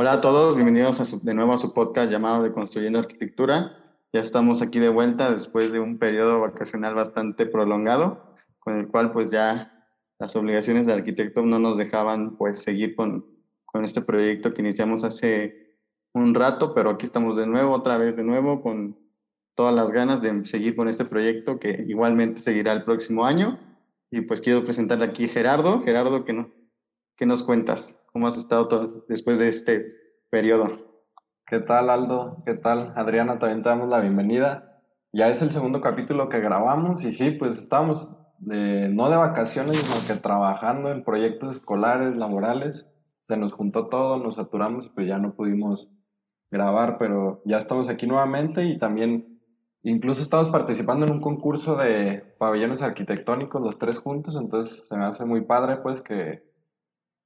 Hola a todos, bienvenidos de nuevo a su podcast llamado de Construyendo Arquitectura. Ya estamos aquí de vuelta después de un periodo vacacional bastante prolongado, con el cual pues ya las obligaciones del arquitecto no nos dejaban pues seguir con, con este proyecto que iniciamos hace un rato, pero aquí estamos de nuevo, otra vez de nuevo, con todas las ganas de seguir con este proyecto que igualmente seguirá el próximo año. Y pues quiero presentarle aquí a Gerardo. Gerardo, ¿qué, no, ¿qué nos cuentas? ¿Cómo has estado todo después de este periodo? ¿Qué tal, Aldo? ¿Qué tal, Adriana? También te damos la bienvenida. Ya es el segundo capítulo que grabamos y sí, pues estamos de, no de vacaciones, sino que trabajando en proyectos escolares, laborales. Se nos juntó todo, nos saturamos y pues ya no pudimos grabar, pero ya estamos aquí nuevamente y también incluso estamos participando en un concurso de pabellones arquitectónicos los tres juntos, entonces se me hace muy padre pues que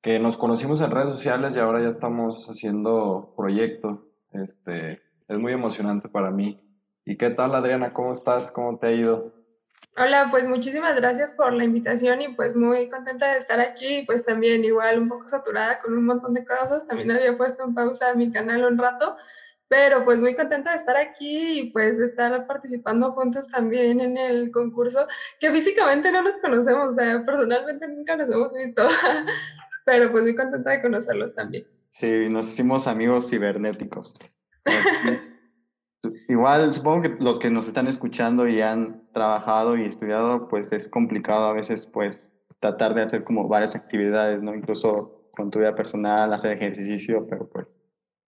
que nos conocimos en redes sociales y ahora ya estamos haciendo proyecto. Este, es muy emocionante para mí. ¿Y qué tal, Adriana? ¿Cómo estás? ¿Cómo te ha ido? Hola, pues muchísimas gracias por la invitación y pues muy contenta de estar aquí, pues también igual un poco saturada con un montón de cosas, también había puesto en pausa mi canal un rato, pero pues muy contenta de estar aquí y pues de estar participando juntos también en el concurso, que físicamente no nos conocemos, o sea, personalmente nunca nos hemos visto, pero pues muy contenta de conocerlos también. Sí, nos hicimos amigos cibernéticos. Igual, supongo que los que nos están escuchando y han trabajado y estudiado, pues es complicado a veces, pues, tratar de hacer como varias actividades, ¿no? Incluso con tu vida personal, hacer ejercicio, pero pues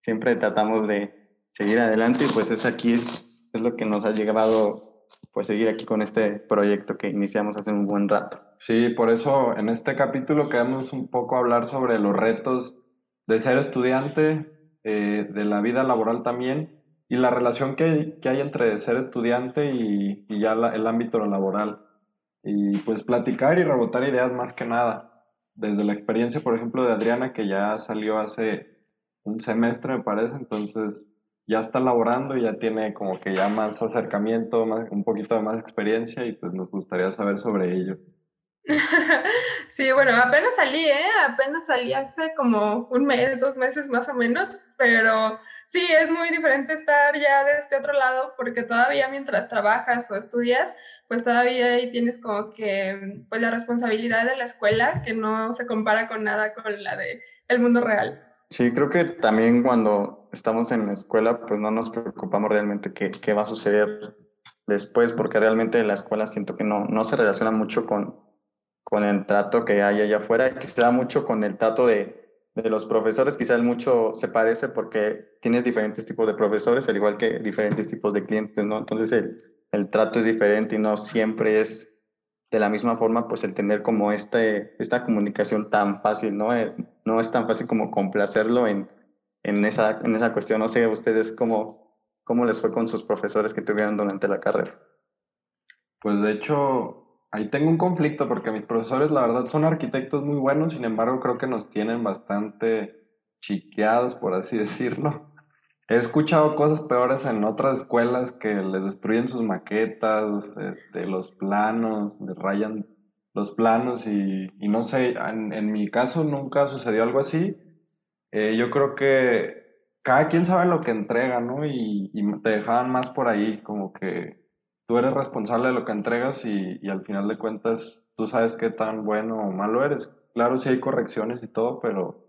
siempre tratamos de seguir adelante y pues es aquí, es lo que nos ha llevado pues seguir aquí con este proyecto que iniciamos hace un buen rato. Sí, por eso en este capítulo queremos un poco hablar sobre los retos de ser estudiante, eh, de la vida laboral también, y la relación que que hay entre ser estudiante y ya el ámbito laboral. Y pues platicar y rebotar ideas más que nada. Desde la experiencia, por ejemplo, de Adriana, que ya salió hace un semestre, me parece, entonces ya está laborando y ya tiene como que ya más acercamiento, más, un poquito de más experiencia y pues nos gustaría saber sobre ello. Sí, bueno, apenas salí, ¿eh? Apenas salí hace como un mes, dos meses más o menos, pero sí, es muy diferente estar ya de este otro lado porque todavía mientras trabajas o estudias, pues todavía ahí tienes como que pues la responsabilidad de la escuela que no se compara con nada con la de el mundo real. Sí, creo que también cuando estamos en la escuela, pues no nos preocupamos realmente qué, qué va a suceder después, porque realmente la escuela siento que no, no se relaciona mucho con, con el trato que hay allá afuera, quizá mucho con el trato de, de los profesores, quizás mucho se parece porque tienes diferentes tipos de profesores, al igual que diferentes tipos de clientes, ¿no? Entonces el, el trato es diferente y no siempre es de la misma forma, pues el tener como este, esta comunicación tan fácil, ¿no? Eh, no es tan fácil como complacerlo en, en, esa, en esa cuestión. No sé, ustedes cómo, cómo les fue con sus profesores que tuvieron durante la carrera. Pues de hecho, ahí tengo un conflicto porque mis profesores, la verdad, son arquitectos muy buenos, sin embargo, creo que nos tienen bastante chiqueados, por así decirlo. He escuchado cosas peores en otras escuelas que les destruyen sus maquetas, este, los planos, les rayan los planos y, y no sé, en, en, mi caso nunca sucedió algo así. Eh, yo creo que cada quien sabe lo que entrega, ¿no? Y, y, te dejaban más por ahí, como que tú eres responsable de lo que entregas y, al final de cuentas tú sabes qué tan bueno o malo eres. Claro, sí hay correcciones y todo, pero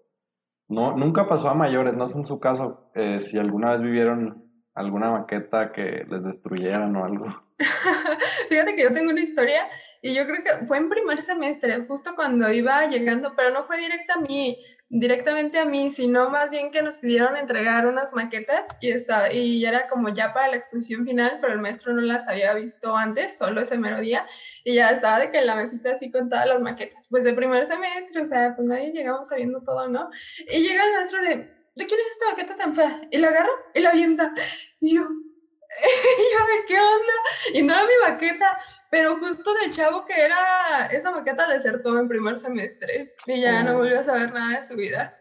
no, nunca pasó a mayores, no sé en su caso eh, si alguna vez vivieron alguna maqueta que les destruyeran o algo. Fíjate que yo tengo una historia y yo creo que fue en primer semestre, justo cuando iba llegando, pero no fue directa a mí, directamente a mí, sino más bien que nos pidieron entregar unas maquetas y, estaba, y era como ya para la exposición final, pero el maestro no las había visto antes, solo ese mero día, y ya estaba de que en la mesita así con todas las maquetas, pues de primer semestre, o sea, pues nadie llegamos sabiendo todo, ¿no? Y llega el maestro de, ¿de quién es esta maqueta tan fea? Y la agarra y la avienta, y yo, yo de qué onda, y no era mi maqueta, pero justo de chavo que era, esa maqueta desertó en primer semestre y ya no oh. volvió a saber nada de su vida.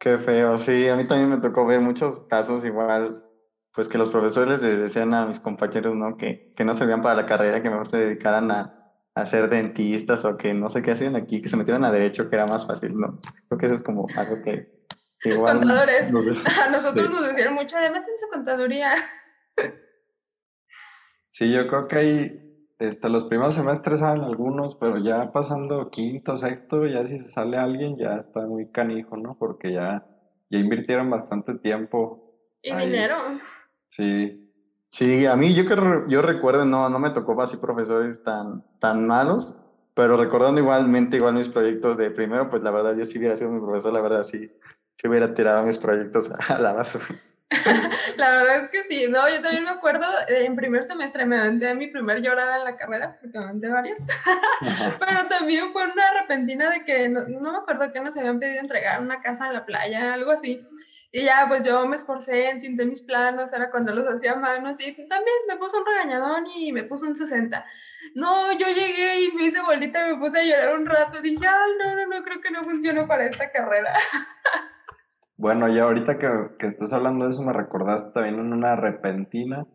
Qué feo, sí, a mí también me tocó ver muchos casos igual, pues que los profesores les decían a mis compañeros, ¿no? Que, que no servían para la carrera, que mejor se dedicaran a, a ser dentistas o que no sé qué hacían aquí, que se metieron a derecho, que era más fácil, ¿no? Creo que eso es como algo que... Igual Contadores. a nosotros nos decían mucho de métense contaduría. Sí, yo creo que hay, este, los primeros semestres saben algunos, pero ya pasando quinto, sexto, ya si se sale alguien ya está muy canijo, ¿no? Porque ya, ya invirtieron bastante tiempo. Y dinero. Sí. Sí, a mí yo que yo recuerdo, no, no me tocó así profesores tan, tan malos, pero recordando igualmente igual mis proyectos de primero, pues la verdad yo sí hubiera sido mi profesor, la verdad sí, sí hubiera tirado mis proyectos a la basura. la verdad es que sí, no, yo también me acuerdo, eh, en primer semestre me aventé mi primer llorada en la carrera, porque me aventé varias, pero también fue una repentina de que no, no me acuerdo que nos habían pedido entregar una casa en la playa, algo así, y ya, pues yo me esforcé, entinté mis planos, era cuando los hacía a manos y también me puso un regañadón y me puso un 60. No, yo llegué y me hice bolita y me puse a llorar un rato. Dije, ay, no, no, no, creo que no funciona para esta carrera. Bueno, ya ahorita que, estás hablando de eso, me recordaste también en una repentina.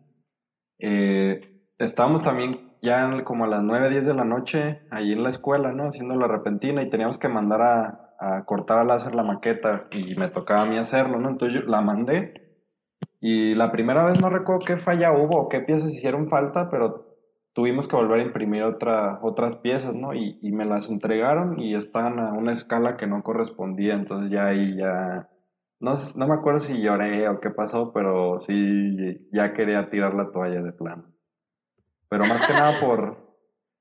Eh, estábamos también ya como a las 9, 10 de la noche, ahí en la escuela, ¿no? Haciendo la repentina y teníamos que mandar a, a cortar al láser la maqueta y me tocaba a mí hacerlo, ¿no? Entonces yo la mandé y la primera vez no recuerdo qué falla hubo o qué piezas hicieron falta, pero tuvimos que volver a imprimir otra, otras piezas, ¿no? Y, y me las entregaron y estaban a una escala que no correspondía, entonces ya ahí ya... No, no me acuerdo si lloré o qué pasó, pero sí ya quería tirar la toalla de plano. Pero más que nada por,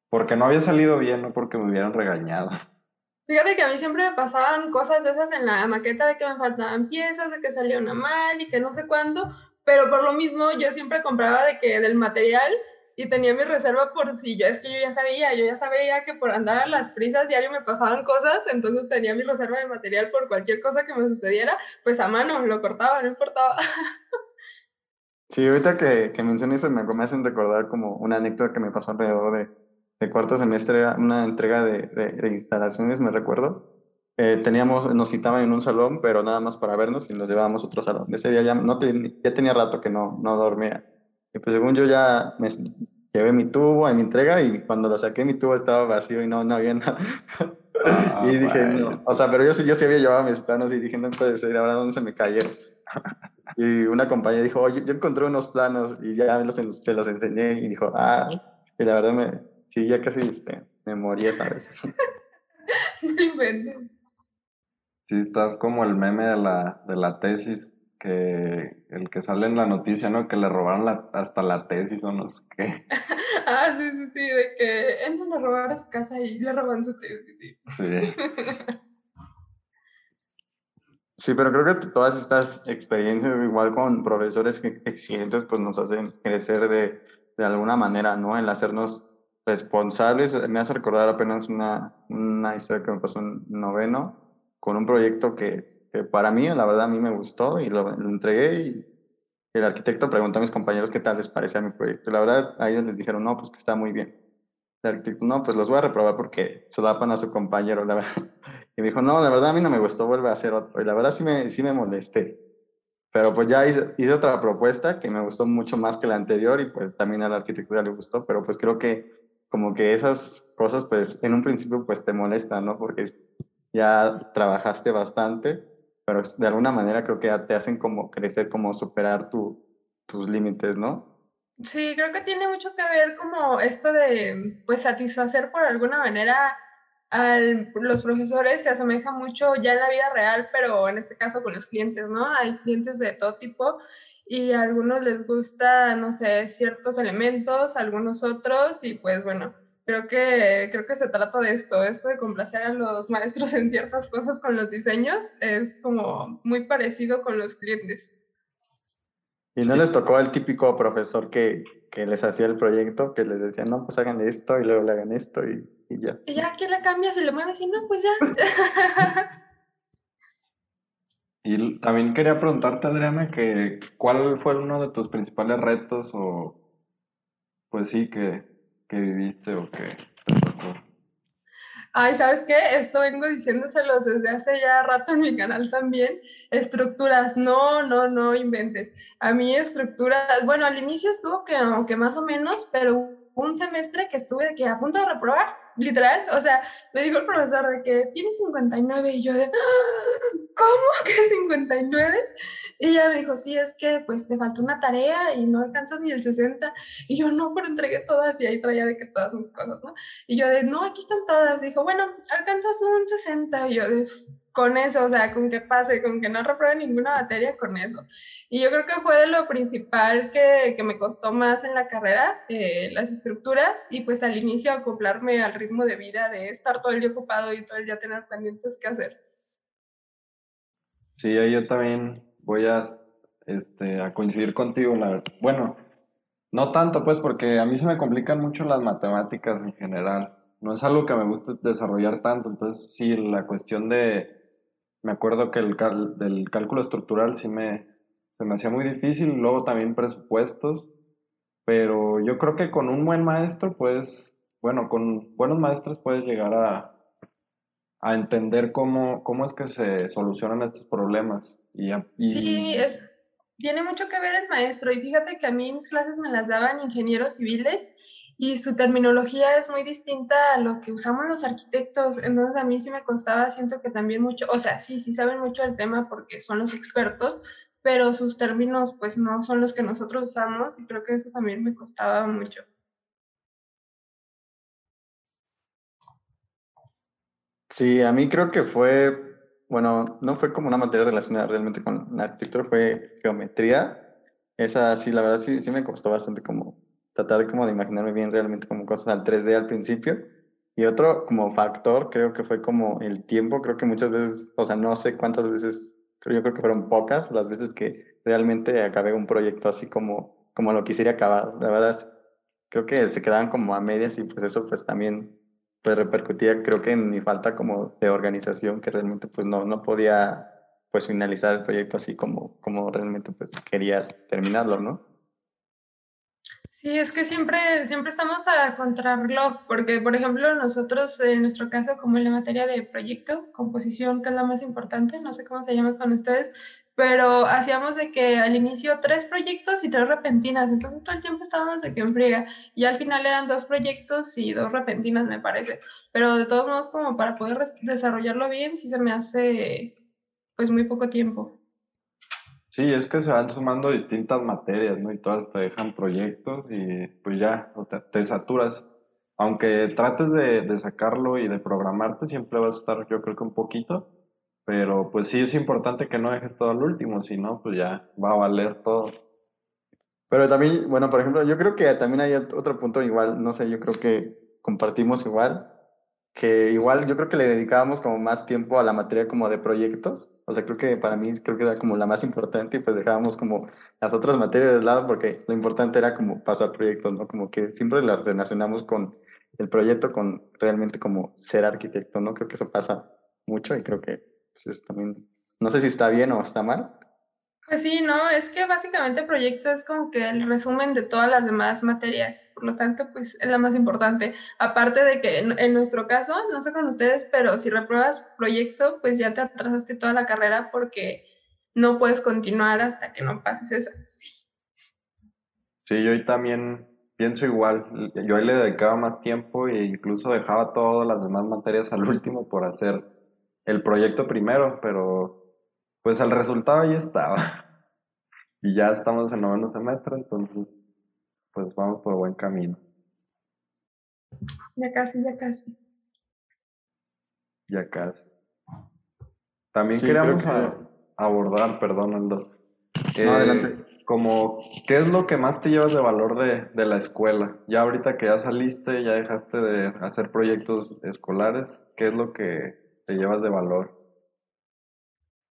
porque no había salido bien, no porque me hubieran regañado. Fíjate que a mí siempre me pasaban cosas de esas en la maqueta de que me faltaban piezas, de que salía una mal y que no sé cuándo, pero por lo mismo yo siempre compraba de que del material y tenía mi reserva por si yo es que yo ya sabía, yo ya sabía que por andar a las prisas diario me pasaban cosas, entonces tenía mi reserva de material por cualquier cosa que me sucediera, pues a mano lo cortaba, no importaba. Sí, ahorita que, que mencioné eso me, me hacen recordar como una anécdota que me pasó alrededor de, cuarto semestre, una entrega de, de, instalaciones, me recuerdo. Eh, teníamos, nos citaban en un salón, pero nada más para vernos y nos llevábamos a otro salón. Ese día ya, no ya tenía rato que no, no dormía. Y pues según yo ya me llevé mi tubo a mi entrega y cuando lo saqué mi tubo estaba vacío y no, no había nada. Ah, y dije, no. o sea, pero yo, yo sí había llevado mis planos y dije, no puede ser, ahora dónde se me cayeron. y una compañera dijo, oye, yo encontré unos planos y ya los, se los enseñé y dijo, ah, y la verdad me, Sí, ya casi este, me moría, ¿sabes? sí, estás como el meme de la, de la tesis, que el que sale en la noticia, ¿no? Que le robaron la, hasta la tesis o no sé qué. ah, sí, sí, sí, de que entran a robar a su casa y le roban su tesis, sí. Sí. Sí, pero creo que todas estas experiencias, igual con profesores exigentes, pues nos hacen crecer de, de alguna manera, ¿no? El hacernos responsables. Me hace recordar apenas una, una historia que me pasó en noveno con un proyecto que, que, para mí, la verdad, a mí me gustó y lo, entregué y el arquitecto preguntó a mis compañeros qué tal les parecía mi proyecto. La verdad, a ellos les dijeron, no, pues que está muy bien. El arquitecto, no, pues los voy a reprobar porque solapan a su compañero, la verdad. Y me dijo, no, la verdad a mí no me gustó, vuelve a hacer otro. Y la verdad sí me, sí me molesté. Pero pues ya hice, hice, otra propuesta que me gustó mucho más que la anterior y pues también al arquitecto ya le gustó, pero pues creo que como que esas cosas, pues en un principio, pues te molestan, ¿no? Porque ya trabajaste bastante, pero de alguna manera creo que te hacen como crecer, como superar tu, tus límites, ¿no? Sí, creo que tiene mucho que ver como esto de, pues, satisfacer por alguna manera a los profesores se asemeja mucho ya en la vida real, pero en este caso con los clientes, ¿no? Hay clientes de todo tipo y a algunos les gusta, no sé, ciertos elementos, algunos otros, y pues bueno, creo que, creo que se trata de esto, esto de complacer a los maestros en ciertas cosas con los diseños, es como muy parecido con los clientes. ¿Y no les tocó al típico profesor que, que, les hacía el proyecto, que les decía, no, pues hagan esto y luego le hagan esto y, y ya? Y ya, ¿quién le cambias y le mueves y no, pues ya. Y también quería preguntarte, Adriana, que cuál fue uno de tus principales retos o, pues sí, que, que viviste o que. Ay, ¿sabes qué? Esto vengo diciéndoselos desde hace ya rato en mi canal también. Estructuras, no, no, no inventes. A mí estructuras, bueno, al inicio estuvo que, aunque más o menos, pero un semestre que estuve a punto de reprobar, literal, o sea, me dijo el profesor de que tiene 59 y yo de, ¿cómo que 59? Y ella me dijo, sí, es que pues te faltó una tarea y no alcanzas ni el 60. Y yo, no, pero entregué todas y ahí traía de que todas mis cosas, ¿no? Y yo de, no, aquí están todas. Dijo, bueno, alcanzas un 60. Y yo de, con eso, o sea, con que pase, con que no repruebe ninguna materia, con eso. Y yo creo que fue de lo principal que, que me costó más en la carrera, eh, las estructuras, y pues al inicio acoplarme al ritmo de vida de estar todo el día ocupado y todo el día tener pendientes que hacer. Sí, yo también voy a, este, a coincidir contigo. La, bueno, no tanto pues porque a mí se me complican mucho las matemáticas en general. No es algo que me guste desarrollar tanto. Entonces sí, la cuestión de... Me acuerdo que el del cálculo estructural sí me, se me hacía muy difícil. Luego también presupuestos. Pero yo creo que con un buen maestro, pues, bueno, con buenos maestros puedes llegar a, a entender cómo, cómo es que se solucionan estos problemas. Sí, tiene mucho que ver el maestro. Y fíjate que a mí mis clases me las daban ingenieros civiles y su terminología es muy distinta a lo que usamos los arquitectos. Entonces a mí sí me costaba, siento que también mucho, o sea, sí, sí saben mucho del tema porque son los expertos, pero sus términos pues no son los que nosotros usamos y creo que eso también me costaba mucho. Sí, a mí creo que fue bueno, no fue como una materia relacionada realmente con la arquitectura, fue geometría. Esa sí, la verdad sí, sí me costó bastante como tratar como de imaginarme bien realmente como cosas al 3D al principio. Y otro como factor creo que fue como el tiempo, creo que muchas veces, o sea, no sé cuántas veces, yo creo que fueron pocas las veces que realmente acabé un proyecto así como, como lo quisiera acabar. La verdad, creo que se quedaban como a medias y pues eso pues también pues repercutía creo que en mi falta como de organización que realmente pues no, no podía pues finalizar el proyecto así como, como realmente pues quería terminarlo, ¿no? Sí, es que siempre, siempre estamos a contrarreloj, porque por ejemplo nosotros en nuestro caso como en la materia de proyecto, composición, que es la más importante, no sé cómo se llama con ustedes, pero hacíamos de que al inicio tres proyectos y tres repentinas, entonces todo el tiempo estábamos de que en y al final eran dos proyectos y dos repentinas me parece, pero de todos modos como para poder desarrollarlo bien sí se me hace pues muy poco tiempo. Sí, es que se van sumando distintas materias, ¿no? Y todas te dejan proyectos y pues ya te, saturas. Aunque trates de, de sacarlo y de programarte, siempre vas a estar yo creo que un poquito, pero pues sí es importante que no dejes todo al último, si no, pues ya va a valer todo. Pero también, bueno, por ejemplo, yo creo que también hay otro punto igual, no sé, yo creo que compartimos igual, que igual yo creo que le dedicábamos como más tiempo a la materia como de proyectos. O sea, creo que para mí creo que era como la más importante y pues dejábamos como las otras materias de lado porque lo importante era como pasar proyectos, ¿no? Como que siempre las relacionamos con el proyecto, con realmente como ser arquitecto, ¿no? Creo que eso pasa mucho y creo que pues también, no sé si está bien o está mal. Pues sí, no, es que básicamente el proyecto es como que el resumen de todas las demás materias, por lo tanto, pues es la más importante. Aparte de que en, nuestro caso, no sé con ustedes, pero si repruebas proyecto, pues ya te atrasaste toda la carrera porque no puedes continuar hasta que no pases esa. Sí, yo también pienso igual. Yo ahí le dedicaba más tiempo e incluso dejaba todas las demás materias al último por hacer el proyecto primero, pero pues el resultado ya estaba. Y ya estamos en noveno semestre, entonces pues vamos por buen camino. Ya casi, ya casi. Ya casi. También queríamos abordar, perdón, Aldo. adelante. Como, ¿qué es lo que más te llevas de valor de, de la escuela? Ya ahorita que ya saliste, ya dejaste de hacer proyectos escolares, ¿qué es lo que te llevas de valor?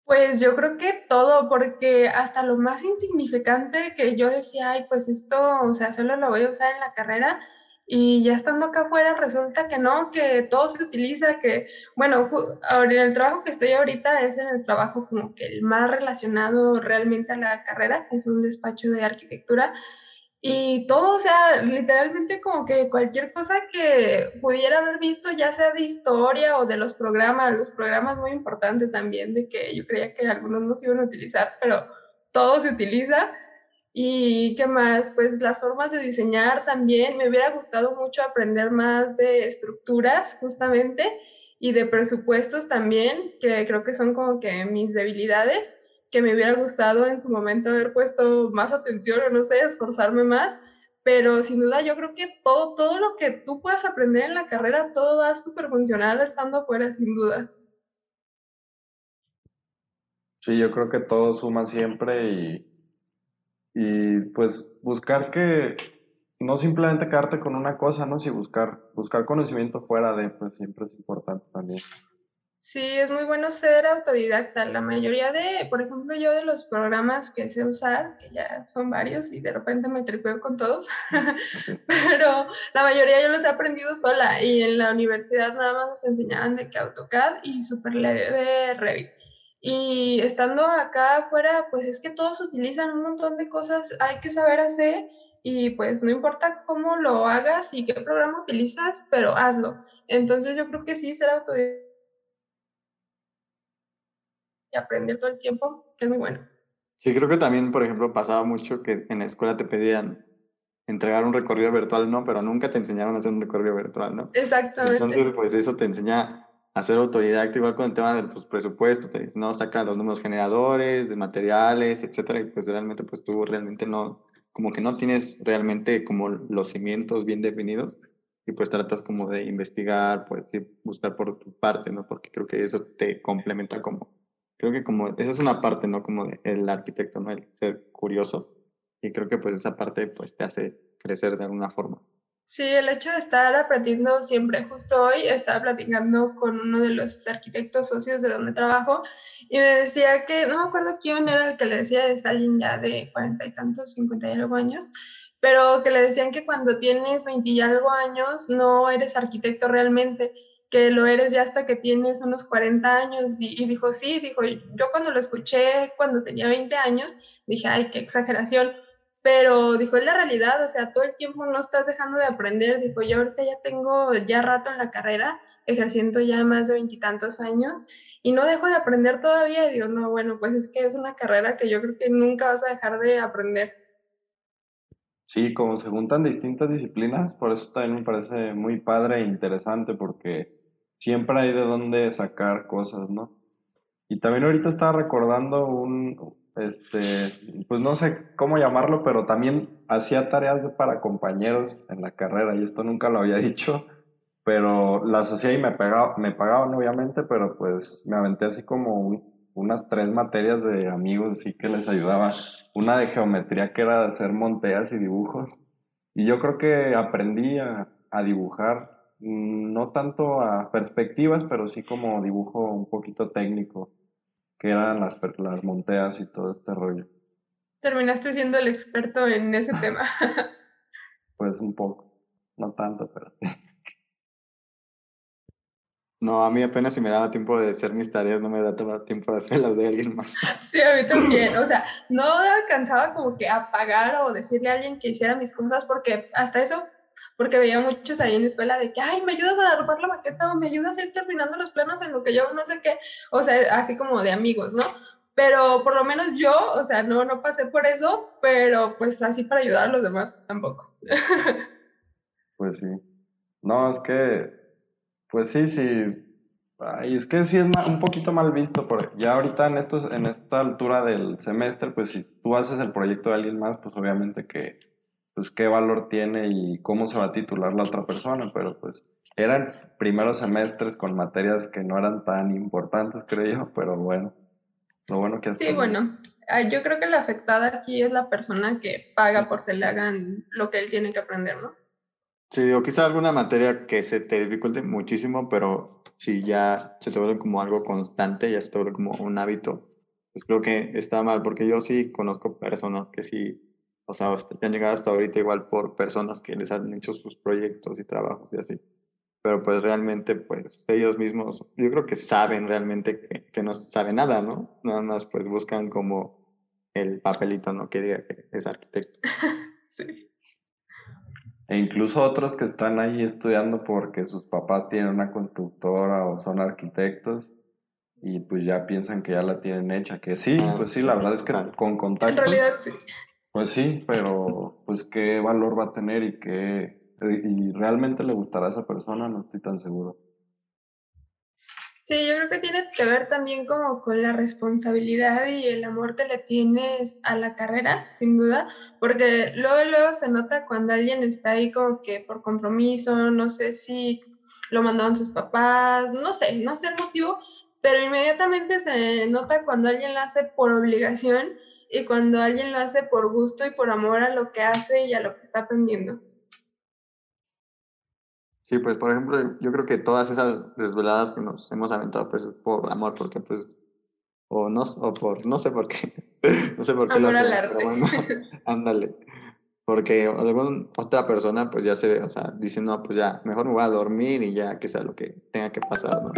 Pues yo creo que todo, porque hasta lo más insignificante que yo decía, ay, pues esto, o sea, solo lo voy a usar en la carrera, y ya estando acá afuera resulta que no, que todo se utiliza, que, bueno, en el trabajo que estoy ahorita es en el trabajo como que el más relacionado realmente a la carrera, es un despacho de arquitectura, y todo, o sea, literalmente como que cualquier cosa que pudiera haber visto, ya sea de historia o de los programas, los programas muy importantes también, de que yo creía que algunos no se iban a utilizar, pero todo se utiliza. Y qué más, pues las formas de diseñar también. Me hubiera gustado mucho aprender más de estructuras justamente y de presupuestos también, que creo que son como que mis debilidades, que me hubiera gustado en su momento haber puesto más atención o no sé, esforzarme más. Pero sin duda yo creo que todo, todo lo que tú puedas aprender en la carrera, todo va súper funcional estando afuera, sin duda. Sí, yo creo que todo suma siempre y y pues buscar que no simplemente quedarte con una cosa, ¿no? Si buscar, buscar conocimiento fuera de, pues siempre es importante también. Sí, es muy bueno ser autodidacta. La mayoría de, por ejemplo, yo de los programas que sé usar, que ya son varios y de repente me tripeo con todos, pero la mayoría yo los he aprendido sola y en la universidad nada más nos enseñaban de que AutoCAD y super leve Revit. Y estando acá afuera, pues es que todos utilizan un montón de cosas, hay que saber hacer y pues no importa cómo lo hagas y qué programa utilizas, pero hazlo. Entonces yo creo que sí, ser autodidacta y aprender todo el tiempo es muy bueno. Sí, creo que también, por ejemplo, pasaba mucho que en la escuela te pedían entregar un recorrido virtual, ¿no? Pero nunca te enseñaron a hacer un recorrido virtual, ¿no? Exactamente. Entonces, pues eso te enseña hacer autodidacta, igual con el tema de los presupuestos, no saca los números generadores, de materiales, etcétera, y pues realmente pues tú realmente no, como que no tienes realmente como los cimientos bien definidos y pues tratas como de investigar, pues sí, buscar por tu parte, ¿no? Porque creo que eso te complementa como, creo que como, esa es una parte, ¿no? Como el arquitecto, ¿no? El ser curioso y creo que pues esa parte pues te hace crecer de alguna forma. Sí, el hecho de estar aprendiendo siempre. Justo hoy estaba platicando con uno de los arquitectos socios de donde trabajo y me decía que, no me acuerdo quién era el que le decía, es alguien ya de cuarenta y tantos, cincuenta y algo años, pero que le decían que cuando tienes veinte y algo años no eres arquitecto realmente, que lo eres ya hasta que tienes unos 40 años. Y, y dijo, sí, dijo, yo cuando lo escuché cuando tenía 20 años, dije, ay, qué exageración pero dijo, es la realidad, o sea, todo el tiempo no estás dejando de aprender, dijo, yo ahorita ya tengo ya rato en la carrera, ejerciendo ya más de veintitantos años, y no dejo de aprender todavía, y digo, no, bueno, pues es que es una carrera que yo creo que nunca vas a dejar de aprender. Sí, como se juntan distintas disciplinas, por eso también me parece muy padre e interesante, porque siempre hay de dónde sacar cosas, ¿no? Y también ahorita estaba recordando un, este, pues no sé cómo llamarlo, pero también hacía tareas para compañeros en la carrera y esto nunca lo había dicho, pero las hacía y me, pegaba, me pagaban obviamente, pero pues me aventé así como unas tres materias de amigos, así que les ayudaba. Una de geometría que era de hacer monteas y dibujos. Y yo creo que aprendí a, dibujar, no tanto a perspectivas, pero sí como dibujo un poquito técnico que eran las, las monteas y todo este rollo. Terminaste siendo el experto en ese tema. pues un poco, no tanto, pero... No, a mí apenas si me daba tiempo de hacer mis tareas, no me daba tiempo de hacer las de alguien más. Sí, a mí también. O sea, no alcanzaba como que a pagar o decirle a alguien que hiciera mis cosas porque hasta eso porque veía muchos ahí en la escuela de que, ay, me ayudas a armar la maqueta o me ayudas a ir terminando los planos en lo que yo no sé qué, o sea, así como de amigos, ¿no? Pero por lo menos yo, o sea, no, no pasé por eso, pero pues así para ayudar a los demás, pues tampoco. Pues sí. No, es que, pues sí, sí. Ay, es que sí es un poquito mal visto. Por, ya ahorita en, estos, en esta altura del semestre, pues si tú haces el proyecto de alguien más, pues obviamente que pues qué valor tiene y cómo se va a titular la otra persona, pero pues eran primeros semestres con materias que no eran tan importantes, creo yo, pero bueno, lo bueno que Sí, bueno, yo creo que la afectada aquí es la persona que paga por que le hagan lo que él tiene que aprender, ¿no? Sí, o quizá alguna materia que se te dificulte muchísimo, pero si ya se te vuelve como algo constante, ya se te vuelve como un hábito, pues creo que está mal, porque yo sí conozco personas que sí o sea, han llegado hasta ahorita igual por personas que les han hecho sus proyectos y trabajos y así. Pero pues realmente, pues ellos mismos, yo creo que saben realmente que, que no saben nada, ¿no? Nada más pues buscan como el papelito, ¿no? Que diga que es arquitecto. sí. E incluso otros que están ahí estudiando porque sus papás tienen una constructora o son arquitectos y pues ya piensan que ya la tienen hecha, que sí, ah, pues sí, la verdad es que con contacto. En realidad sí. Pues sí, pero pues qué valor va a tener y qué y realmente le gustará a esa persona, no estoy tan seguro. Sí, yo creo que tiene que ver también como con la responsabilidad y el amor que le tienes a la carrera, sin duda, porque luego, luego se nota cuando alguien está ahí como que por compromiso, no sé si lo mandaron sus papás, no sé, no sé el motivo, pero inmediatamente se nota cuando alguien lo hace por obligación y cuando alguien lo hace por gusto y por amor a lo que hace y a lo que está aprendiendo. Sí, pues por ejemplo, yo creo que todas esas desveladas que nos hemos aventado, pues por amor, porque pues, o no, o por, no sé por qué, no sé por qué amor lo al arte. ándale. Porque alguna otra persona pues ya se, o sea, dice, no, pues ya, mejor me voy a dormir y ya que sea lo que tenga que pasar, ¿no?